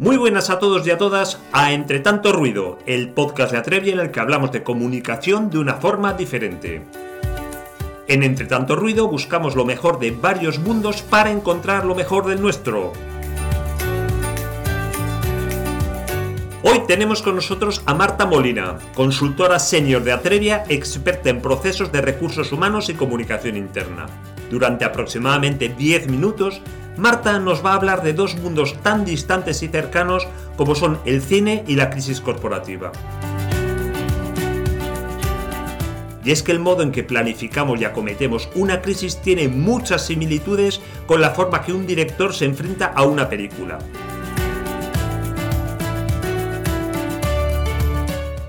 Muy buenas a todos y a todas a Entre tanto ruido, el podcast de Atrevi en el que hablamos de comunicación de una forma diferente. En Entre tanto ruido buscamos lo mejor de varios mundos para encontrar lo mejor del nuestro. Hoy tenemos con nosotros a Marta Molina, consultora senior de Atrevia, experta en procesos de recursos humanos y comunicación interna. Durante aproximadamente 10 minutos Marta nos va a hablar de dos mundos tan distantes y cercanos como son el cine y la crisis corporativa. Y es que el modo en que planificamos y acometemos una crisis tiene muchas similitudes con la forma que un director se enfrenta a una película.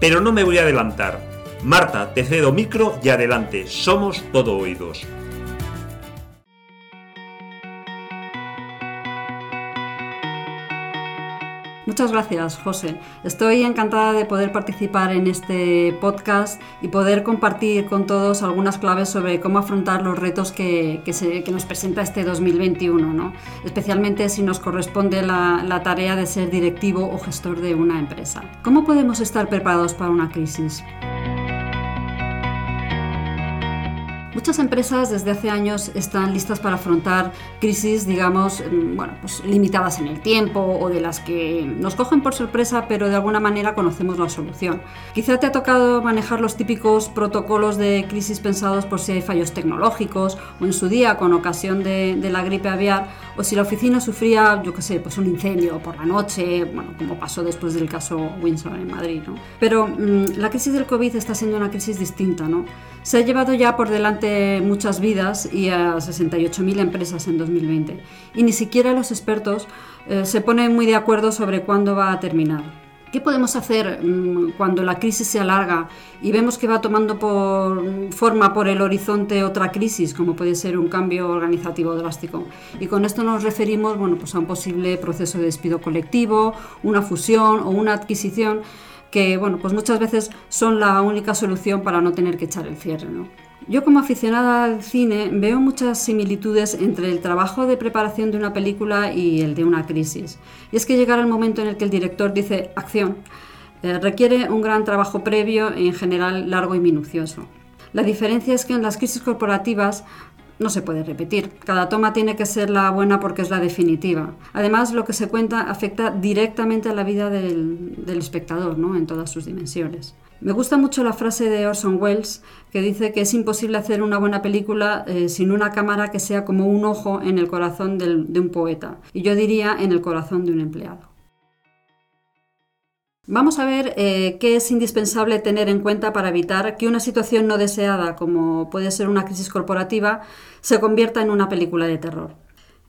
Pero no me voy a adelantar. Marta, te cedo micro y adelante, somos todo oídos. Muchas gracias, José. Estoy encantada de poder participar en este podcast y poder compartir con todos algunas claves sobre cómo afrontar los retos que, nos presenta este 2021, ¿no? especialmente si nos corresponde la, la tarea de ser directivo o gestor de una empresa. ¿Cómo podemos estar preparados para una crisis? Muchas empresas desde hace años están listas para afrontar crisis, digamos, mm, bueno, pues limitadas en el tiempo o de las que nos cogen por sorpresa, pero de alguna manera conocemos la solución. Quizá te ha tocado manejar los típicos protocolos de crisis pensados por si hay fallos tecnológicos o en su día con ocasión de, la gripe aviar o si la oficina sufría, yo qué sé, pues un incendio por la noche, bueno, como pasó después del caso Windsor en Madrid, ¿no? Pero mm, la crisis del COVID está siendo una crisis distinta, ¿no? Se ha llevado ya por delante muchas vidas y a 68.000 empresas en 2020. Y ni siquiera los expertos eh, se ponen muy de acuerdo sobre cuándo va a terminar. ¿Qué podemos hacer mm, cuando la crisis se alarga y vemos que va tomando por forma por el horizonte otra crisis, como puede ser un cambio organizativo drástico? Y con esto nos referimos bueno, pues a un posible proceso de despido colectivo, una fusión o una adquisición que bueno, pues muchas veces son la única solución para no tener que echar el cierre. Yo como aficionada al cine veo muchas similitudes entre el trabajo de preparación de una película y el de una crisis. Y es que llegar al momento en el que el director dice acción eh, requiere un gran trabajo previo y en general largo y minucioso. La diferencia es que en las crisis corporativas no se puede repetir. Cada toma tiene que ser la buena porque es la definitiva. Además, lo que se cuenta afecta directamente a la vida del, espectador, ¿no? en todas sus dimensiones. Me gusta mucho la frase de Orson Welles que dice que es imposible hacer una buena película eh, sin una cámara que sea como un ojo en el corazón de un poeta. Y yo diría en el corazón de un empleado. Vamos a ver eh, qué es indispensable tener en cuenta para evitar que una situación no deseada, como puede ser una crisis corporativa, se convierta en una película de terror.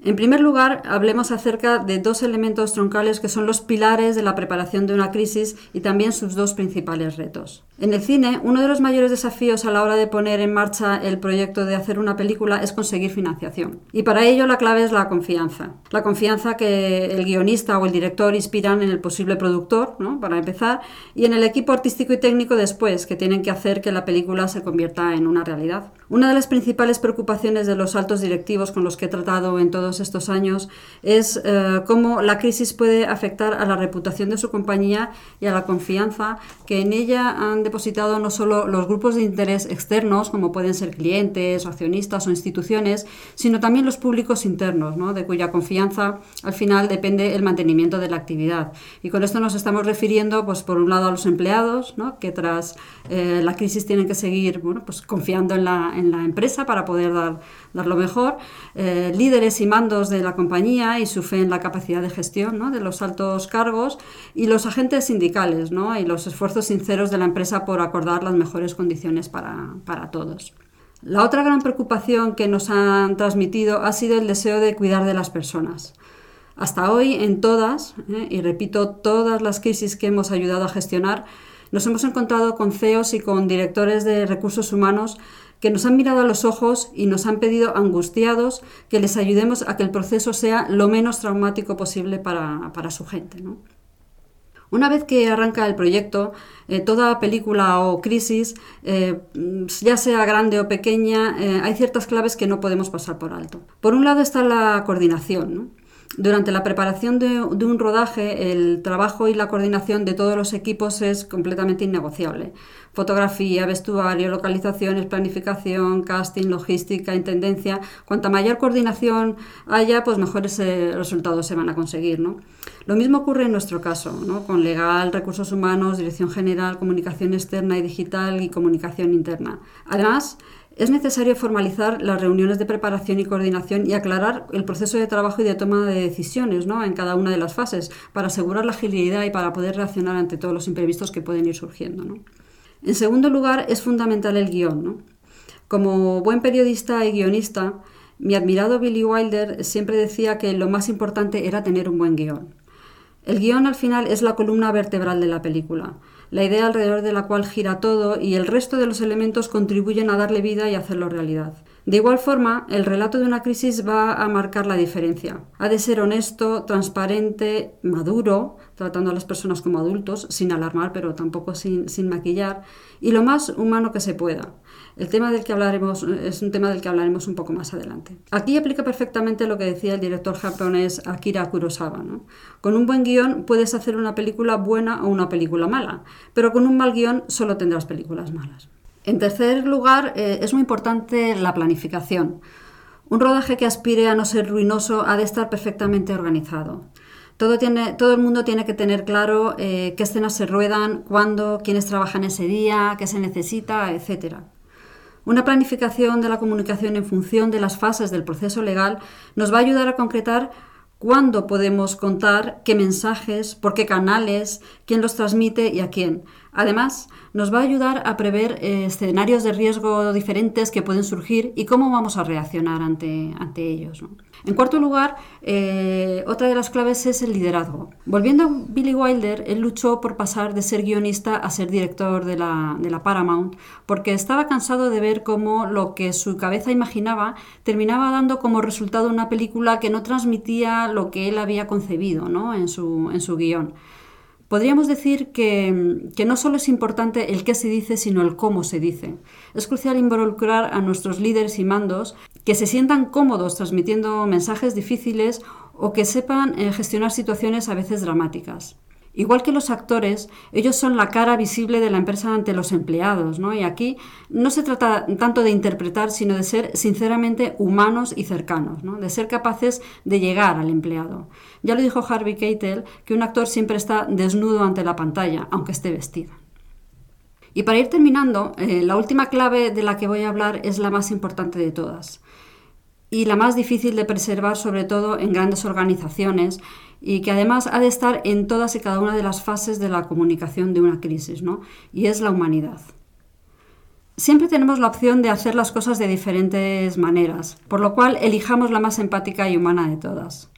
En primer lugar, hablemos acerca de dos elementos troncales que son los pilares de la preparación de una crisis y también sus dos principales retos. En el cine, uno de los mayores desafíos a la hora de poner en marcha el proyecto de hacer una película es conseguir financiación. Y para ello la clave es la confianza. La confianza que el guionista o el director inspiran en el posible productor, ¿no? para empezar, y en el equipo artístico y técnico después, que tienen que hacer que la película se convierta en una realidad. Una de las principales preocupaciones de los altos directivos con los que he tratado en todos estos años es eh, cómo la crisis puede afectar a la reputación de su compañía y a la confianza que en ella han depositado no solo los grupos de interés externos, como pueden ser clientes, accionistas o instituciones, sino también los públicos internos, de cuya confianza al final depende el mantenimiento de la actividad. Y con esto nos estamos refiriendo, pues, por un lado, a los empleados, que tras eh, la crisis tienen que seguir bueno, pues, confiando en la, en la empresa para poder dar, dar lo mejor, eh, líderes y mandos de la compañía y su fe en la capacidad de gestión de los altos cargos, y los agentes sindicales y los esfuerzos sinceros de la empresa por acordar las mejores condiciones para, todos. La otra gran preocupación que nos han transmitido ha sido el deseo de cuidar de las personas. Hasta hoy, en todas, ¿eh? y repito, todas las crisis que hemos ayudado a gestionar, nos hemos encontrado con CEOs y con directores de recursos humanos que nos han mirado a los ojos y nos han pedido angustiados que les ayudemos a que el proceso sea lo menos traumático posible para, para su gente. ¿no? Una vez que arranca el proyecto, eh, toda película o crisis, eh, ya sea grande o pequeña, eh, hay ciertas claves que no podemos pasar por alto. Por un lado está la coordinación. Durante la preparación de, un rodaje, el trabajo y la coordinación de todos los equipos es completamente innegociable. Fotografía, vestuario, localizaciones, planificación, casting, logística, intendencia. Cuanta mayor coordinación haya, pues mejores eh, resultados se van a conseguir. Lo mismo ocurre en nuestro caso, con legal, recursos humanos, dirección general, comunicación externa y digital y comunicación interna. Además, es necesario formalizar las reuniones de preparación y coordinación y aclarar el proceso de trabajo y de toma de decisiones ¿no? en cada una de las fases para asegurar la agilidad y para poder reaccionar ante todos los imprevistos que pueden ir surgiendo. En segundo lugar, es fundamental el guion. Como buen periodista y guionista, mi admirado Billy Wilder siempre decía que lo más importante era tener un buen guion. El guion al final es la columna vertebral de la película la idea alrededor de la cual gira todo y el resto de los elementos contribuyen a darle vida y hacerlo realidad. De igual forma, el relato de una crisis va a marcar la diferencia. Ha de ser honesto, transparente, maduro, tratando a las personas como adultos, sin alarmar, pero tampoco sin, sin maquillar, y lo más humano que se pueda. El tema del que hablaremos es un tema del que hablaremos un poco más adelante. Aquí aplica perfectamente lo que decía el director japonés Akira Kurosawa. Con un buen guion puedes hacer una película buena o una película mala, pero con un mal guion solo tendrás películas malas. En tercer lugar, eh, es muy importante la planificación. Un rodaje que aspire a no ser ruinoso ha de estar perfectamente organizado. Todo, el mundo tiene que tener claro eh, qué escenas se ruedan, cuándo, quiénes trabajan ese día, qué se necesita, etc. Una planificación de la comunicación en función de las fases del proceso legal nos va a ayudar a concretar cuándo podemos contar, qué mensajes, por qué canales, quién los transmite y a quién. Además, nos va a ayudar a prever eh, escenarios de riesgo diferentes que pueden surgir y cómo vamos a reaccionar ante, ante ellos. En cuarto lugar, eh, otra de las claves es el liderazgo. Volviendo a Billy Wilder, él luchó por pasar de ser guionista a ser director de la, de la Paramount, porque estaba cansado de ver cómo lo que su cabeza imaginaba terminaba dando como resultado una película que no transmitía lo que él había concebido ¿no? en, su, en su guion. Podríamos decir que, no solo es importante el qué se dice, sino el cómo se dice. Es crucial involucrar a nuestros líderes y mandos que se sientan cómodos transmitiendo mensajes difíciles o que sepan eh, gestionar situaciones a veces dramáticas. Igual que los actores, ellos son la cara visible de la empresa ante los empleados, ¿no? Y aquí no se trata tanto de interpretar, sino de ser sinceramente humanos y cercanos, ¿no? De ser capaces de llegar al empleado. Ya lo dijo Harvey Keitel, que un actor siempre está desnudo ante la pantalla, aunque esté vestido. Y para ir terminando, eh, la última clave de la que voy a hablar es la más importante de todas y la más difícil de preservar, sobre todo en grandes organizaciones y que además ha de estar en todas y cada una de las fases de la comunicación de una crisis, ¿no? y es la humanidad. Siempre tenemos la opción de hacer las cosas de diferentes maneras, por lo cual elijamos la más empática y humana de todas.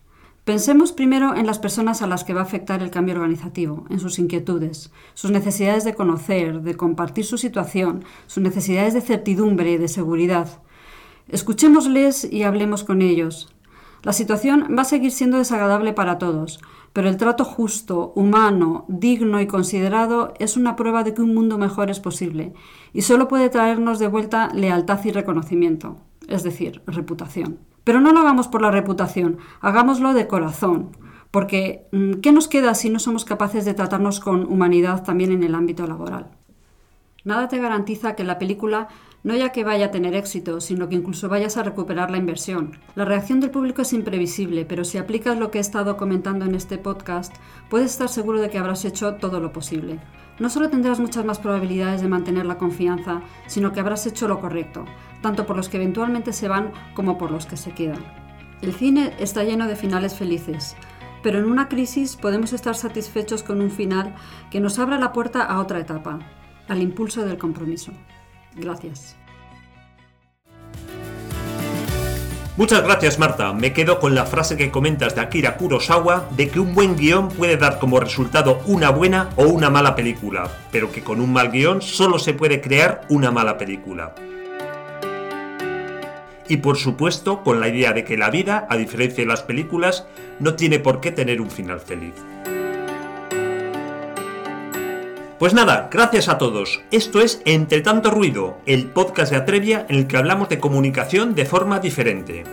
Pensemos primero en las personas a las que va a afectar el cambio organizativo, en sus inquietudes, sus necesidades de conocer, de compartir su situación, sus necesidades de certidumbre y de seguridad. Escuchémosles y hablemos con ellos. La situación va a seguir siendo desagradable para todos, pero el trato justo, humano, digno y considerado es una prueba de que un mundo mejor es posible y solo puede traernos de vuelta lealtad y reconocimiento, es decir, reputación. Pero no lo hagamos por la reputación, hagámoslo de corazón, porque mm, ¿qué nos queda si no somos capaces de tratarnos con humanidad también en el ámbito laboral? Nada te garantiza que la película no ya que vaya a tener éxito, sino que incluso vayas a recuperar la inversión. La reacción del público es imprevisible, pero si aplicas lo que he estado comentando en este podcast, puedes estar seguro de que habrás hecho todo lo posible. No solo tendrás muchas más probabilidades de mantener la confianza, sino que habrás hecho lo correcto, tanto por los que eventualmente se van como por los que se quedan. El cine está lleno de finales felices, pero en una crisis podemos estar satisfechos con un final que nos abra la puerta a otra etapa, al impulso del compromiso. Gracias. Muchas gracias Marta, me quedo con la frase que comentas de Akira Kurosawa de que un buen guion puede dar como resultado una buena o una mala película, pero que con un mal guion solo se puede crear una mala película. Y por supuesto con la idea de que la vida, a diferencia de las películas, no tiene por qué tener un final feliz. Pues nada, gracias a todos. Esto es Entre tanto ruido, el podcast de Atrevia en el que hablamos de comunicación de forma diferente.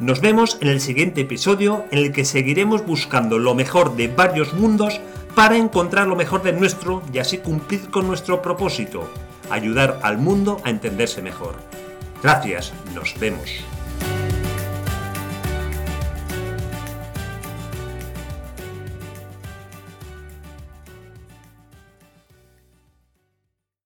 Nos vemos en el siguiente episodio en el que seguiremos buscando lo mejor de varios mundos para encontrar lo mejor de nuestro y así cumplir con nuestro propósito, ayudar al mundo a entenderse mejor. Gracias, nos vemos.